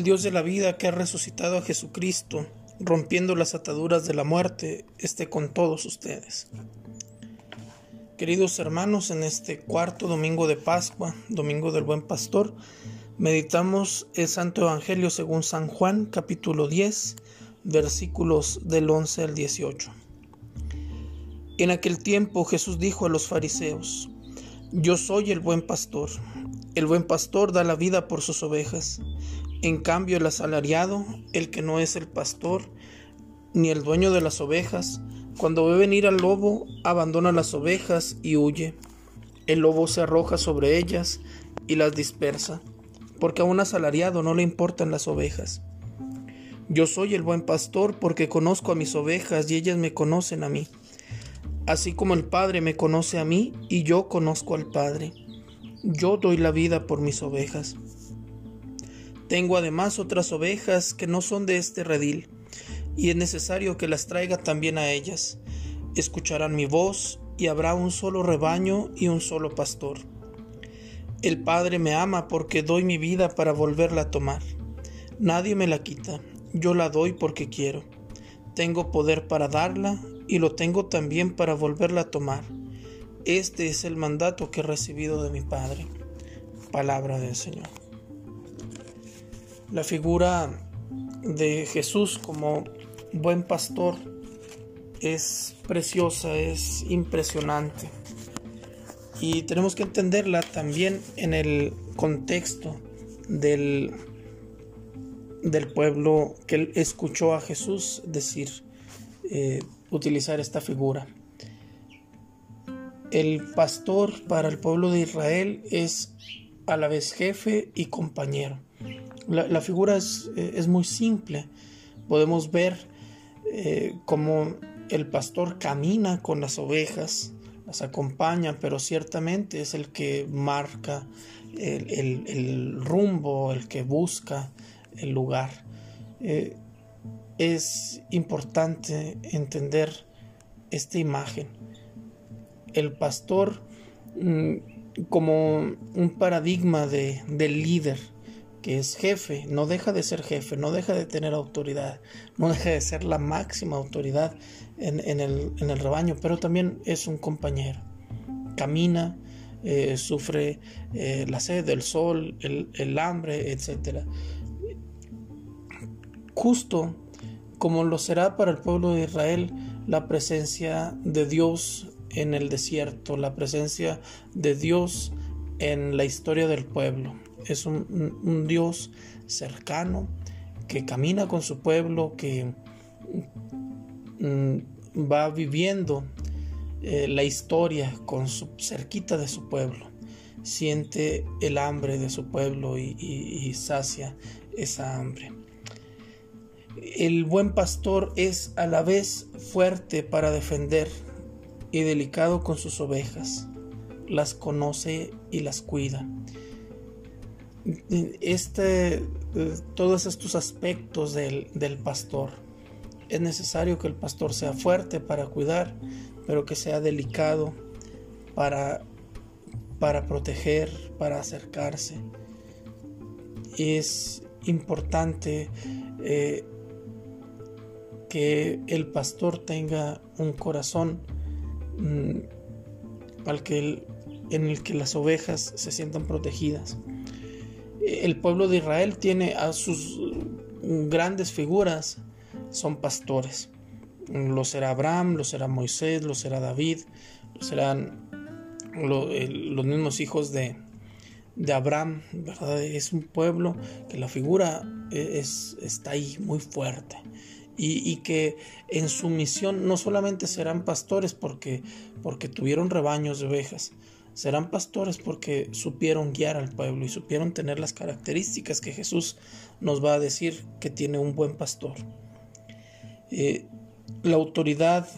El Dios de la vida que ha resucitado a Jesucristo, rompiendo las ataduras de la muerte, esté con todos ustedes. Queridos hermanos, en este cuarto domingo de Pascua, domingo del Buen Pastor, meditamos el Santo Evangelio según San Juan, capítulo 10, versículos del 11 al 18. En aquel tiempo Jesús dijo a los fariseos, Yo soy el buen pastor. El buen pastor da la vida por sus ovejas. En cambio, el asalariado, el que no es el pastor, ni el dueño de las ovejas, cuando ve venir al lobo, abandona las ovejas y huye. El lobo se arroja sobre ellas y las dispersa, porque a un asalariado no le importan las ovejas. Yo soy el buen pastor porque conozco a mis ovejas y ellas me conocen a mí, así como el Padre me conoce a mí y yo conozco al Padre. Yo doy la vida por mis ovejas. Tengo además otras ovejas que no son de este redil, y es necesario que las traiga también a ellas. Escucharán mi voz, y habrá un solo rebaño y un solo pastor. El Padre me ama porque doy mi vida para volverla a tomar. Nadie me la quita, yo la doy porque quiero. Tengo poder para darla y lo tengo también para volverla a tomar. Este es el mandato que he recibido de mi Padre. Palabra del Señor. La figura de Jesús como buen pastor es preciosa, es impresionante. Y tenemos que entenderla también en el contexto del, del pueblo que escuchó a Jesús decir, eh, utilizar esta figura. El pastor para el pueblo de Israel es a la vez jefe y compañero. La, figura eh, es, muy simple. Podemos ver eh, cómo el pastor camina con las ovejas, las acompaña, pero ciertamente es el que marca el, rumbo, el que busca el lugar. Eh, es importante entender esta imagen. El pastor mm, como un paradigma de, del líder, que es jefe, no deja de ser jefe, no deja de tener autoridad, no deja de ser la máxima autoridad en, el, rebaño, pero también es un compañero. Camina, eh, sufre eh, la sed, el sol, el, hambre, etc. Justo como lo será para el pueblo de Israel la presencia de Dios en el desierto, la presencia de Dios en la historia del pueblo es un, Dios cercano que camina con su pueblo, que mm, va viviendo eh, la historia con su, cerquita de su pueblo, siente el hambre de su pueblo y sacia esa hambre. El buen pastor es a la vez fuerte para defender y delicado con sus ovejas, las conoce y las cuida este, todos estos aspectos del, pastor. Es necesario que el pastor sea fuerte para cuidar, pero que sea delicado para, para proteger, para acercarse. Es importante eh, que el pastor tenga un corazón mm, al que en el que las ovejas se sientan protegidas el pueblo de Israel tiene a sus grandes figuras, son pastores. Lo será Abraham, lo será Moisés, lo será David, lo serán los mismos hijos de, de Abraham, ¿verdad? Es un pueblo que la figura es, está ahí muy fuerte. Y, y, que en su misión no solamente serán pastores porque, porque tuvieron rebaños de ovejas, Serán pastores porque supieron guiar al pueblo y supieron tener las características que Jesús nos va a decir que tiene un buen pastor. Eh, la autoridad,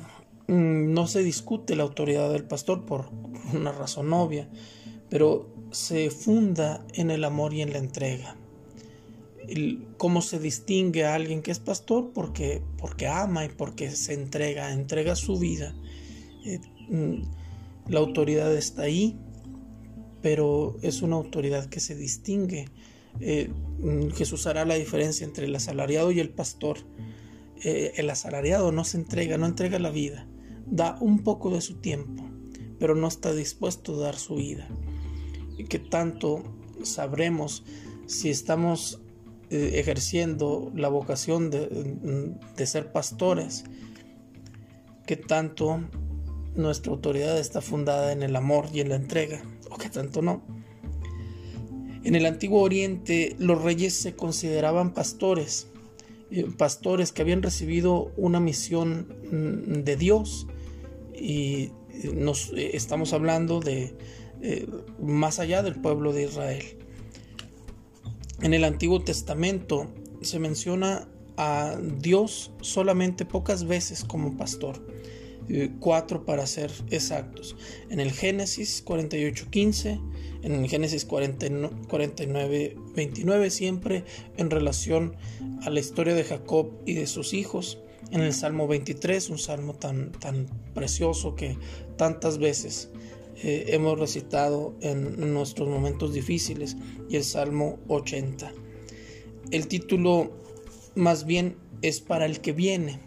mm, no se discute la autoridad del pastor por una razón obvia, pero se funda en el amor y en la entrega. ¿Cómo se distingue a alguien que es pastor? Porque, porque ama y porque se entrega, entrega su vida. Eh, mm, la autoridad está ahí, pero es una autoridad que se distingue eh, mm, Jesús hará la diferencia entre el asalariado y el pastor. Eh, el asalariado no se entrega, no entrega la vida, da un poco de su tiempo, pero no está dispuesto a dar su vida. Y que tanto sabremos si estamos eh, ejerciendo la vocación de, mm, de ser pastores, que tanto nuestra autoridad está fundada en el amor y en la entrega, o que tanto no. En el antiguo oriente los reyes se consideraban pastores, eh, pastores que habían recibido una misión mm, de Dios y nos eh, estamos hablando de eh, más allá del pueblo de Israel. En el Antiguo Testamento se menciona a Dios solamente pocas veces como pastor. Eh, cuatro para ser exactos. En el Génesis 48.15, en el Génesis 49.29, siempre en relación a la historia de Jacob y de sus hijos. En el Salmo 23, un salmo tan, tan precioso que tantas veces eh, hemos recitado en nuestros momentos difíciles, y el Salmo 80. El título más bien es para el que viene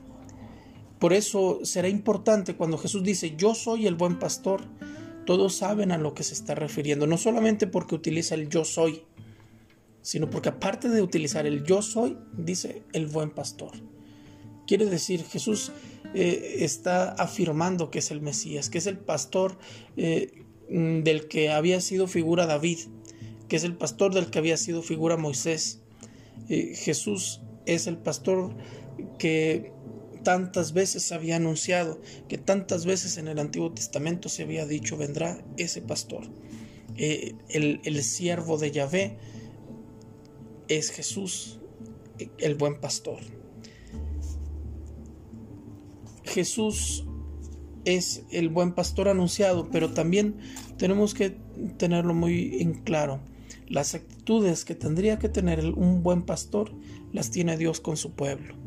por eso será importante cuando Jesús dice, yo soy el buen pastor, todos saben a lo que se está refiriendo, no solamente porque utiliza el yo soy, sino porque aparte de utilizar el yo soy, dice el buen pastor. Quiere decir, Jesús eh, está afirmando que es el Mesías, que es el pastor eh, del que había sido figura David, que es el pastor del que había sido figura Moisés. Eh, Jesús es el pastor que tantas veces había anunciado, que tantas veces en el Antiguo Testamento se había dicho, vendrá ese pastor. Eh, el, el siervo de Yahvé es Jesús, el buen pastor. Jesús es el buen pastor anunciado, pero también tenemos que tenerlo muy en claro. Las actitudes que tendría que tener un buen pastor las tiene Dios con su pueblo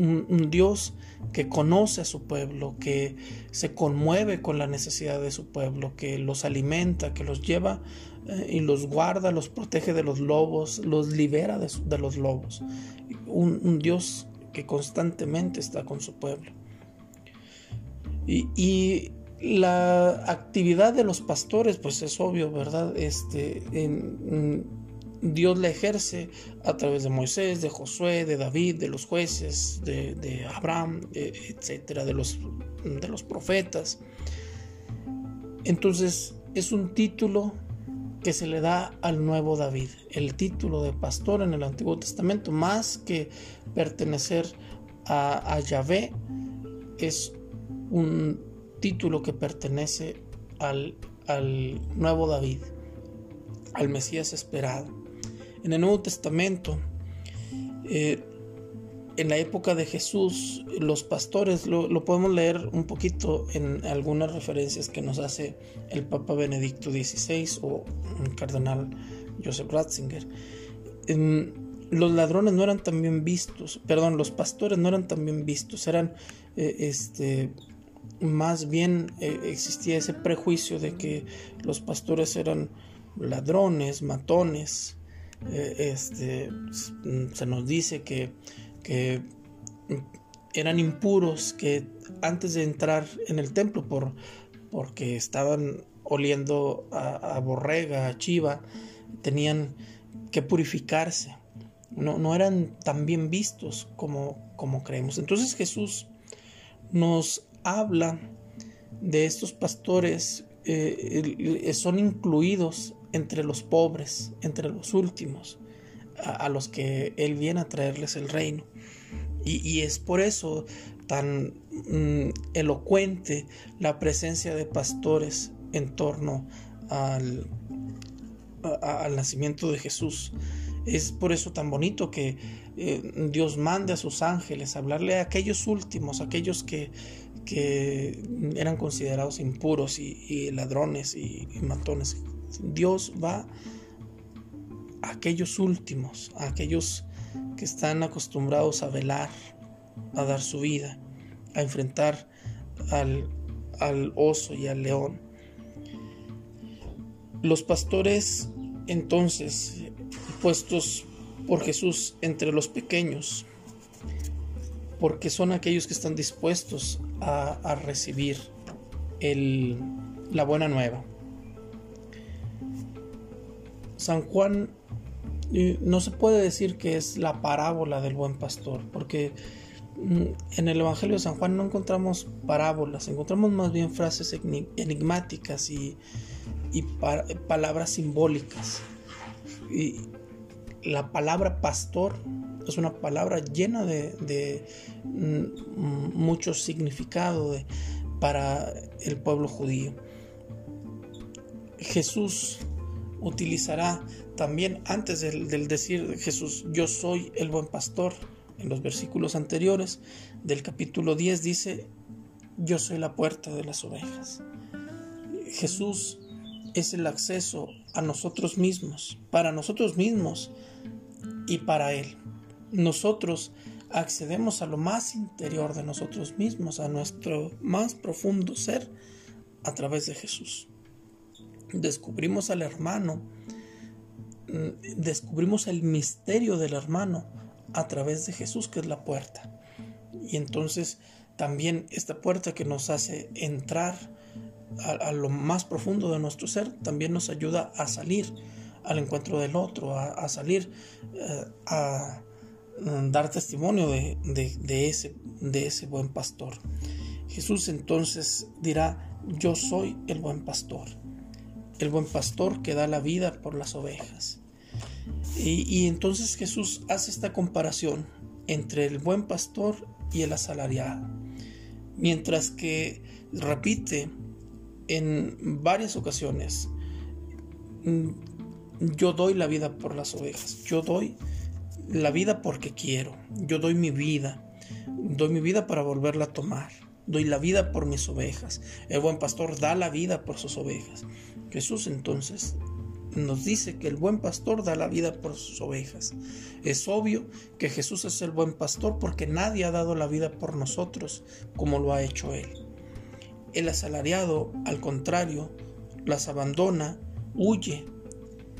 un, Dios que conoce a su pueblo, que se conmueve con la necesidad de su pueblo, que los alimenta, que los lleva eh, y los guarda, los protege de los lobos, los libera de, los lobos. Un, Dios que constantemente está con su pueblo. Y, la actividad de los pastores, pues es obvio, ¿verdad? Este, en, Dios la ejerce a través de Moisés, de Josué, de David, de los jueces, de, Abraham, e, etcétera, de los, de los profetas. Entonces es un título que se le da al nuevo David, el título de pastor en el Antiguo Testamento, más que pertenecer a, a Yahvé, es un título que pertenece al, al nuevo David, al Mesías esperado. En el Nuevo Testamento, eh, en la época de Jesús, los pastores, lo, podemos leer un poquito en algunas referencias que nos hace el Papa Benedicto XVI o el cardenal Joseph Ratzinger. los ladrones no eran tan bien vistos, perdón, los pastores no eran tan bien vistos, eran eh, este más bien eh, existía ese prejuicio de que los pastores eran ladrones, matones, eh, este, se nos dice que, eran impuros, que antes de entrar en el templo, por, porque estaban oliendo a, borrega, a chiva, tenían que purificarse. No, no eran tan bien vistos como, como creemos. Entonces Jesús nos habla de estos pastores, eh, son incluidos entre los pobres, entre los últimos, a, los que Él viene a traerles el reino. Y, es por eso tan mm, elocuente la presencia de pastores en torno al, nacimiento de Jesús. Es por eso tan bonito que eh, Dios mande a sus ángeles a hablarle a aquellos últimos, aquellos que, que eran considerados impuros y, ladrones y matones Dios va a aquellos últimos, a aquellos que están acostumbrados a velar, a dar su vida, a enfrentar al, al oso y al león. Los pastores entonces puestos por Jesús entre los pequeños, porque son aquellos que están dispuestos a, recibir la buena nueva. San Juan eh, no se puede decir que es la parábola del buen pastor, porque mm, en el Evangelio de San Juan no encontramos parábolas, encontramos más bien frases enigmáticas y, palabras simbólicas. Y la palabra pastor es una palabra llena de, mm, mucho significado para el pueblo judío. Jesús utilizará también antes del, decir Jesús, yo soy el buen pastor, en los versículos anteriores del capítulo 10 dice, yo soy la puerta de las ovejas. Jesús es el acceso a nosotros mismos, para nosotros mismos y para Él. Nosotros accedemos a lo más interior de nosotros mismos, a nuestro más profundo ser, a través de Jesús descubrimos al hermano, mm, descubrimos el misterio del hermano a través de Jesús, que es la puerta. Y entonces también esta puerta que nos hace entrar a, lo más profundo de nuestro ser, también nos ayuda a salir al encuentro del otro, a, salir eh, a dar testimonio de, ese, de ese buen pastor. Jesús entonces dirá, yo soy el buen pastor el buen pastor que da la vida por las ovejas. Y, entonces Jesús hace esta comparación entre el buen pastor y el asalariado. Mientras que repite en varias ocasiones, mm, yo doy la vida por las ovejas, yo doy la vida porque quiero, yo doy mi vida, doy mi vida para volverla a tomar, doy la vida por mis ovejas. El buen pastor da la vida por sus ovejas. Jesús entonces nos dice que el buen pastor da la vida por sus ovejas. Es obvio que Jesús es el buen pastor porque nadie ha dado la vida por nosotros como lo ha hecho Él. El asalariado, al contrario, las abandona, huye,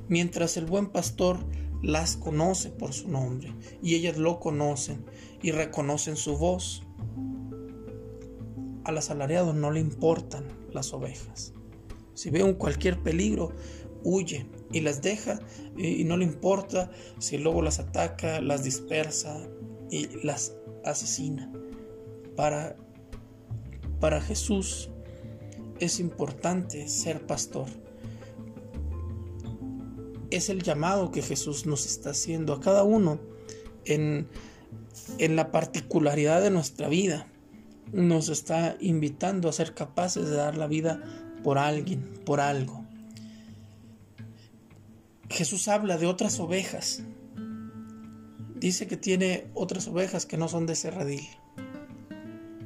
mientras el buen pastor las conoce por su nombre y ellas lo conocen y reconocen su voz. Al asalariado no le importan las ovejas. Si ve un cualquier peligro, huye y las deja y, no le importa si lobo las ataca, las dispersa y las asesina. Para, para Jesús es importante ser pastor. Es el llamado que Jesús nos está haciendo a cada uno en, en la particularidad de nuestra vida. Nos está invitando a ser capaces de dar la vida por alguien, por algo. Jesús habla de otras ovejas. Dice que tiene otras ovejas que no son de ese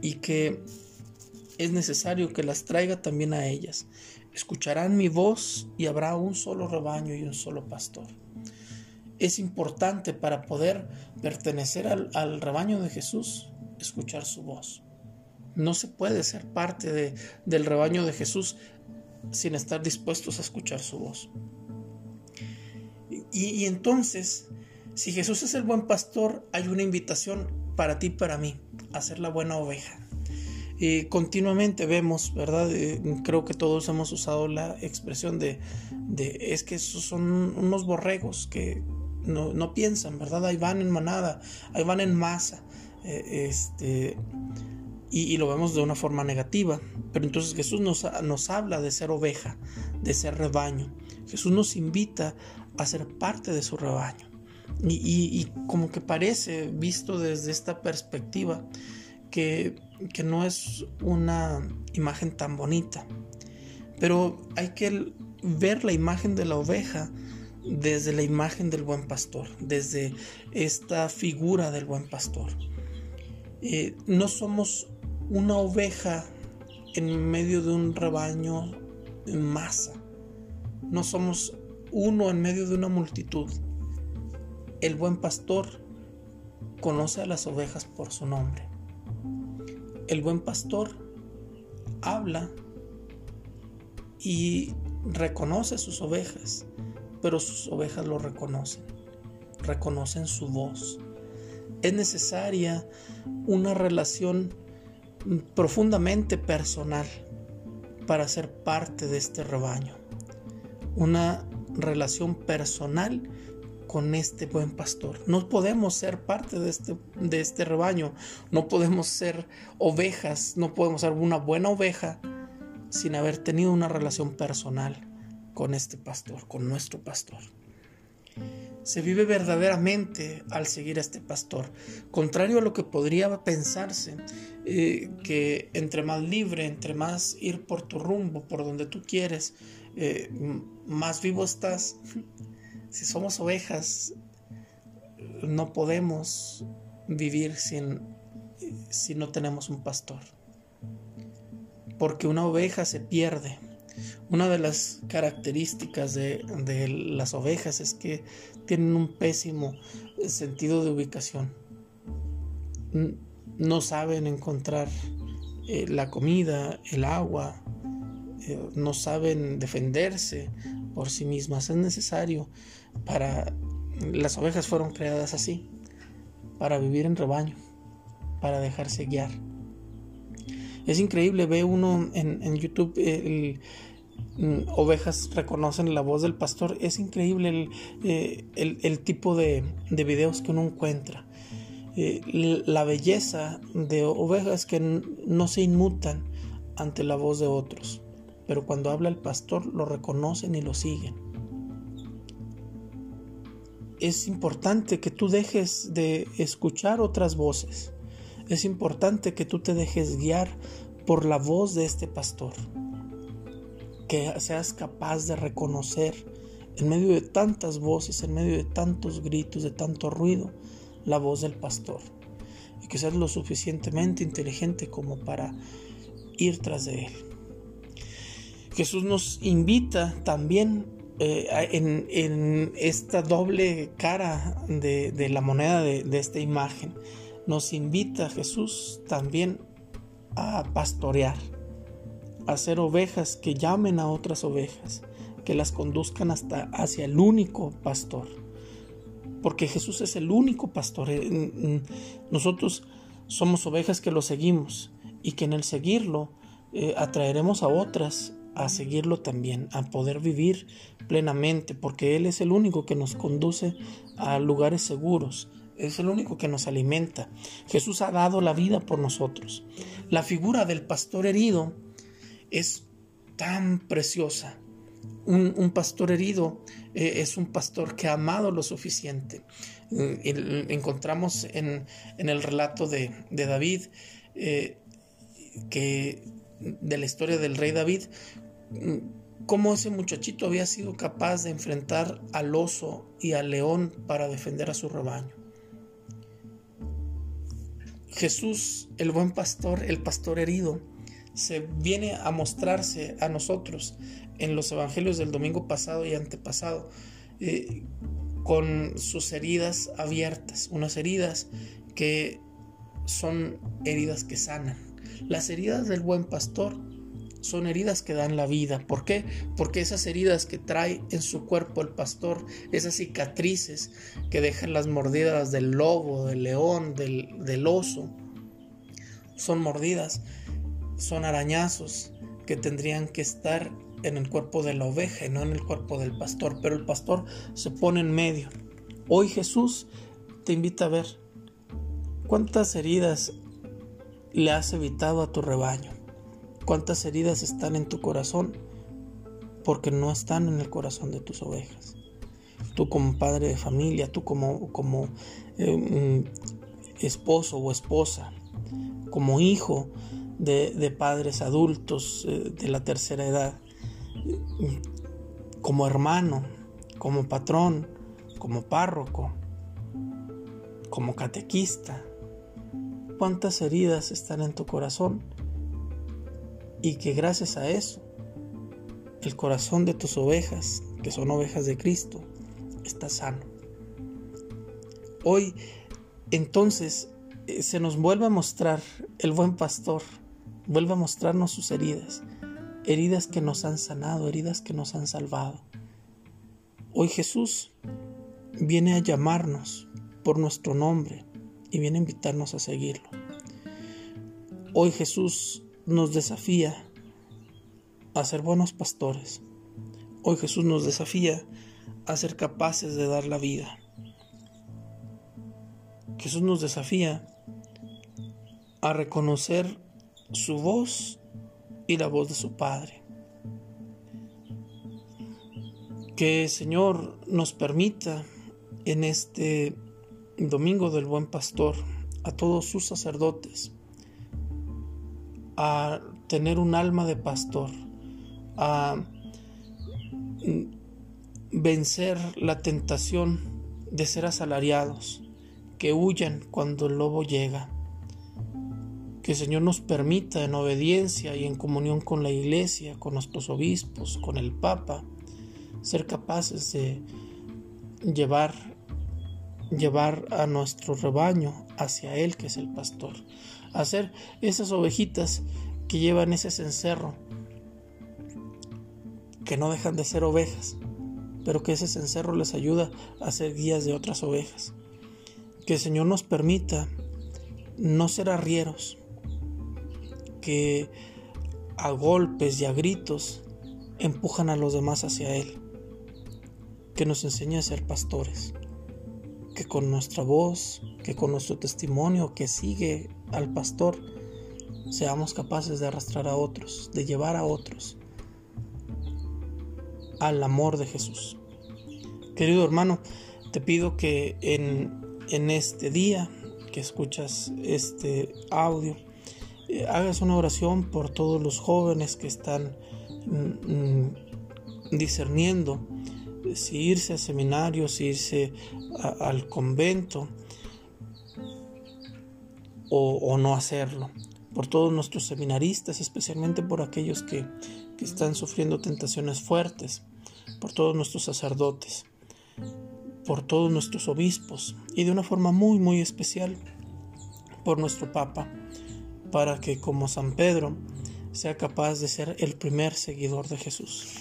y que es necesario que las traiga también a ellas. Escucharán mi voz y habrá un solo rebaño y un solo pastor. Es importante para poder pertenecer al, rebaño de Jesús escuchar su voz. No se puede ser parte de, del rebaño de Jesús sin estar dispuestos a escuchar su voz. Y, entonces, si Jesús es el buen pastor, hay una invitación para ti y para mí, a ser la buena oveja. Y continuamente vemos, ¿verdad? Eh, creo que todos hemos usado la expresión de, es que esos son unos borregos que no, no, piensan, ¿verdad? Ahí van en manada, ahí van en masa. Eh, este, y, lo vemos de una forma negativa. Pero entonces Jesús nos, nos habla de ser oveja, de ser rebaño. Jesús nos invita a ser parte de su rebaño. Y, y, como que parece, visto desde esta perspectiva, que, que, no es una imagen tan bonita. Pero hay que ver la imagen de la oveja desde la imagen del buen pastor, desde esta figura del buen pastor. Eh, no somos una oveja en medio de un rebaño en masa. No somos uno en medio de una multitud. El buen pastor conoce a las ovejas por su nombre. El buen pastor habla y reconoce sus ovejas, pero sus ovejas lo reconocen. reconocen su voz. Es necesaria una relación profundamente personal para ser parte de este rebaño. Una relación personal con este buen pastor. No podemos ser parte de este, de este rebaño, no podemos ser ovejas, no podemos ser una buena oveja sin haber tenido una relación personal con este pastor, con nuestro pastor. Se vive verdaderamente al seguir a este pastor, contrario a lo que podría pensarse, eh, que entre más libre, entre más ir por tu rumbo, por donde tú quieres, eh, más vivo estás. Si somos ovejas, no podemos vivir sin, si no tenemos un pastor. Porque una oveja se pierde. Una de las características de, las ovejas es que tienen un pésimo sentido de ubicación. No saben encontrar eh, la comida, el agua, eh, no saben defenderse por sí mismas. Es necesario para las ovejas fueron creadas así, para vivir en rebaño, para dejarse guiar. Es increíble, ve uno en, YouTube mm, ovejas reconocen la voz del pastor. Es increíble el, eh, tipo de, videos que uno encuentra. Eh, la belleza de ovejas que no se inmutan ante la voz de otros, pero cuando habla el pastor lo reconocen y lo siguen es importante que tú dejes de escuchar otras voces. Es importante que tú te dejes guiar por la voz de este pastor. Que seas capaz de reconocer en medio de tantas voces, en medio de tantos gritos, de tanto ruido, la voz del pastor. Y que seas lo suficientemente inteligente como para ir tras de él. Jesús nos invita también eh, en, esta doble cara de, la moneda de, esta imagen, nos invita Jesús también a pastorear, a ser ovejas que llamen a otras ovejas, que las conduzcan hasta hacia el único pastor. Porque Jesús es el único pastor. Eh, nosotros somos ovejas que lo seguimos y que en el seguirlo eh, atraeremos a otras a seguirlo también, a poder vivir plenamente, porque Él es el único que nos conduce a lugares seguros, es el único que nos alimenta. Jesús ha dado la vida por nosotros. La figura del pastor herido es tan preciosa. Un, pastor herido eh, es un pastor que ha amado lo suficiente. Eh, encontramos en, el relato de, David eh, que de la historia del rey David cómo ese muchachito había sido capaz de enfrentar al oso y al león para defender a su rebaño. Jesús, el buen pastor, el pastor herido, se viene a mostrarse a nosotros en los evangelios del domingo pasado y antepasado, eh, con sus heridas abiertas, unas heridas que son heridas que sanan. Las heridas del buen pastor son heridas que dan la vida. ¿Por qué? Porque esas heridas que trae en su cuerpo el pastor, esas cicatrices que dejan las mordidas del lobo, del león, del, oso, son mordidas, son arañazos que tendrían que estar en el cuerpo de la oveja y no en el cuerpo del pastor, pero el pastor se pone en medio. Hoy Jesús te invita a ver cuántas heridas le has evitado a tu rebaño. ¿Cuántas heridas están en tu corazón? Porque no están en el corazón de tus ovejas. Tú como padre de familia, tú como, como eh, esposo o esposa, como hijo de, padres adultos eh, de la tercera edad, como hermano, como patrón, como párroco, como catequista. ¿Cuántas heridas están en tu corazón? Y que gracias a eso el corazón de tus ovejas, que son ovejas de Cristo, está sano. Hoy entonces eh, se nos vuelve a mostrar el buen pastor, vuelve a mostrarnos sus heridas, heridas que nos han sanado, heridas que nos han salvado. Hoy Jesús viene a llamarnos por nuestro nombre y viene a invitarnos a seguirlo. Hoy Jesús nos desafía a ser buenos pastores. Hoy Jesús nos desafía a ser capaces de dar la vida. Jesús nos desafía a reconocer su voz y la voz de su Padre. Que Señor nos permita en este Domingo del Buen Pastor a todos sus sacerdotes a tener un alma de pastor, a vencer la tentación de ser asalariados, que huyan cuando el lobo llega. Que el Señor nos permita en obediencia y en comunión con la iglesia, con nuestros obispos, con el Papa, ser capaces de llevar, llevar a nuestro rebaño hacia Él, que es el pastor. Hacer esas ovejitas que llevan ese cencerro, que no dejan de ser ovejas, pero que ese cencerro les ayuda a ser guías de otras ovejas. Que el Señor nos permita no ser arrieros, que a golpes y a gritos empujan a los demás hacia Él. Que nos enseñe a ser pastores. Que con nuestra voz, que con nuestro testimonio que sigue al pastor, seamos capaces de arrastrar a otros, de llevar a otros al amor de Jesús. Querido hermano, te pido que en, en este día que escuchas este audio, eh, hagas una oración por todos los jóvenes que están mm, mm, discerniendo si irse a seminarios, si irse al convento o, o no hacerlo por todos nuestros seminaristas, especialmente por aquellos que, están sufriendo tentaciones fuertes, por todos nuestros sacerdotes, por todos nuestros obispos y de una forma muy, muy especial por nuestro Papa, para que como San Pedro sea capaz de ser el primer seguidor de Jesús.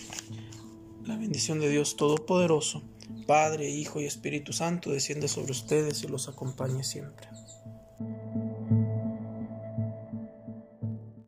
La bendición de Dios Todopoderoso, Padre, Hijo y Espíritu Santo, desciende sobre ustedes y los acompañe siempre.